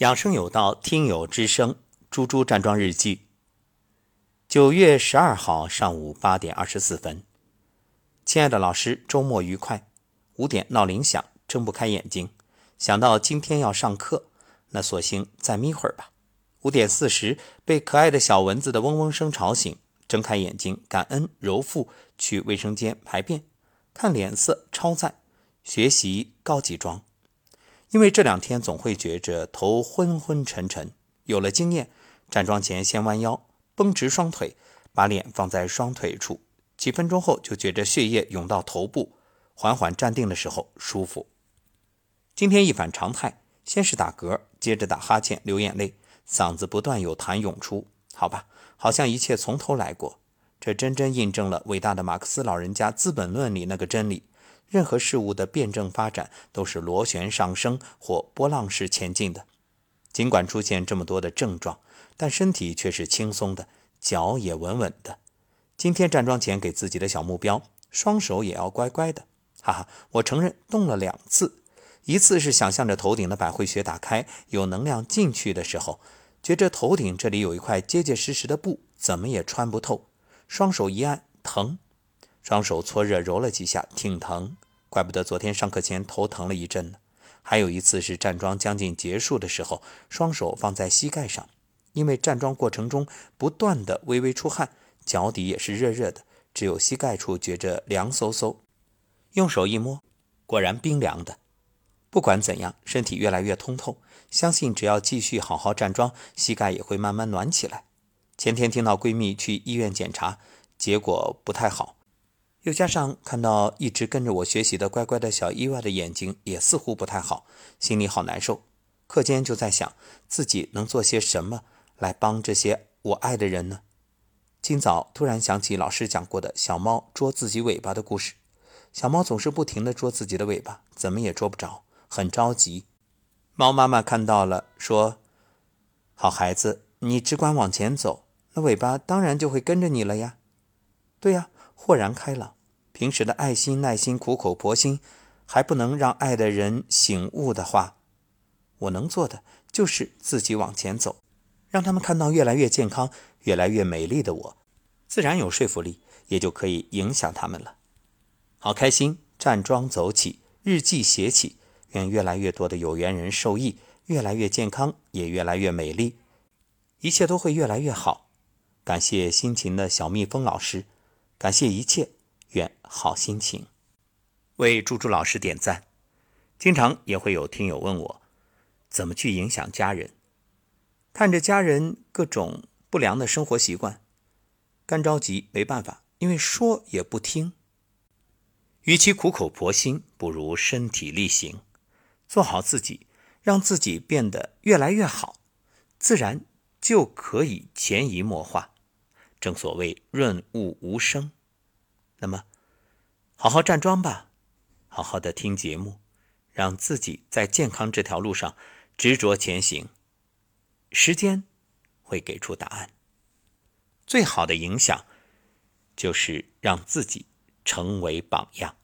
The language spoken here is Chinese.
养生有道，听友之声，猪猪站桩日记。九月十二号上午八点二十四分，亲爱的老师，周末愉快。五点闹铃响，睁不开眼睛，想到今天要上课，那索性再眯会儿吧。五点四十，被可爱的小蚊子的嗡嗡声吵醒，睁开眼睛，感恩揉腹，去卫生间排便，看脸色超赞，学习高级桩。因为这两天总会觉着头昏昏沉沉，有了经验，站桩前先弯腰，绷直双腿，把脸放在双腿处，几分钟后就觉着血液涌到头部，缓缓站定的时候舒服。今天一反常态，先是打嗝，接着打哈欠、流眼泪，嗓子不断有痰涌出。好吧，好像一切从头来过，这真真印证了伟大的马克思老人家《资本论》里那个真理。任何事物的辩证发展都是螺旋上升或波浪式前进的。尽管出现这么多的症状，但身体却是轻松的，脚也稳稳的。今天站桩前给自己的小目标，双手也要乖乖的。哈哈，我承认动了两次，一次是想象着头顶的百会穴打开，有能量进去的时候，觉着头顶这里有一块结结实实的布，怎么也穿不透，双手一按，疼。双手搓热揉了几下，挺疼，怪不得昨天上课前头疼了一阵呢。还有一次是站桩将近结束的时候，双手放在膝盖上，因为站桩过程中不断的微微出汗，脚底也是热热的，只有膝盖处觉着凉飕飕，用手一摸，果然冰凉的。不管怎样，身体越来越通透，相信只要继续好好站桩，膝盖也会慢慢暖起来。前天听到闺蜜去医院检查，结果不太好。又加上看到一直跟着我学习的乖乖的小意外的眼睛也似乎不太好，心里好难受。课间就在想自己能做些什么来帮这些我爱的人呢？今早突然想起老师讲过的小猫捉自己尾巴的故事。小猫总是不停地捉自己的尾巴，怎么也捉不着，很着急。猫妈妈看到了，说：“好孩子，你只管往前走，那尾巴当然就会跟着你了呀。”对呀。豁然开朗，平时的爱心、耐心、苦口婆心，还不能让爱的人醒悟的话，我能做的就是自己往前走，让他们看到越来越健康、越来越美丽的我，自然有说服力，也就可以影响他们了。好开心，站桩走起，日记写起，愿越来越多的有缘人受益，越来越健康，也越来越美丽，一切都会越来越好。感谢辛勤的小蜜蜂老师。感谢一切，愿好心情。为猪猪老师点赞。经常也会有听友问我，怎么去影响家人？看着家人各种不良的生活习惯，干着急没办法，因为说也不听。与其苦口婆心，不如身体力行，做好自己，让自己变得越来越好，自然就可以潜移默化。正所谓润物无声，那么好好站桩吧，好好的听节目，让自己在健康这条路上执着前行。时间会给出答案。最好的影响就是让自己成为榜样。